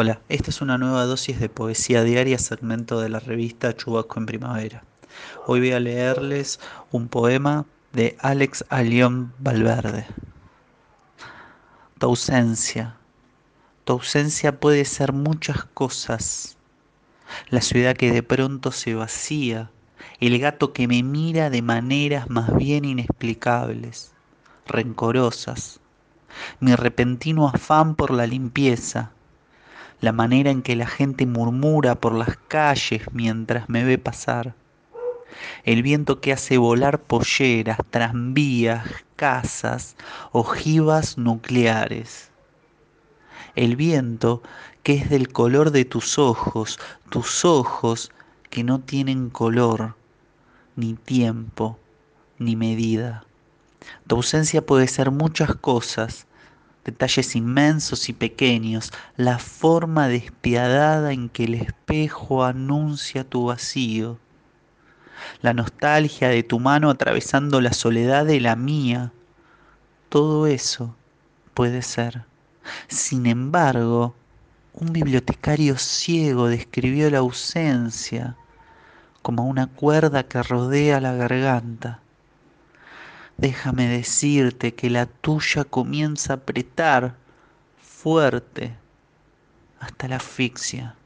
Hola, esta es una nueva dosis de poesía diaria, segmento de la revista Chubasco en Primavera. Hoy voy a leerles un poema de Alex Alión Valverde. Tu ausencia. Tu ausencia puede ser muchas cosas. La ciudad que de pronto se vacía, el gato que me mira de maneras más bien inexplicables, rencorosas, mi repentino afán por la limpieza, la manera en que la gente murmura por las calles mientras me ve pasar, el viento que hace volar polleras, tranvías, casas, ojivas nucleares, el viento que es del color de tus ojos, tus ojos que no tienen color, ni tiempo, ni medida. Tu ausencia puede ser muchas cosas, detalles inmensos y pequeños, la forma despiadada en que el espejo anuncia tu vacío, la nostalgia de tu mano atravesando la soledad de la mía, todo eso puede ser. Sin embargo, un bibliotecario ciego describió la ausencia como una cuerda que rodea la garganta déjame decirte que la tuya comienza a apretar fuerte hasta la asfixia.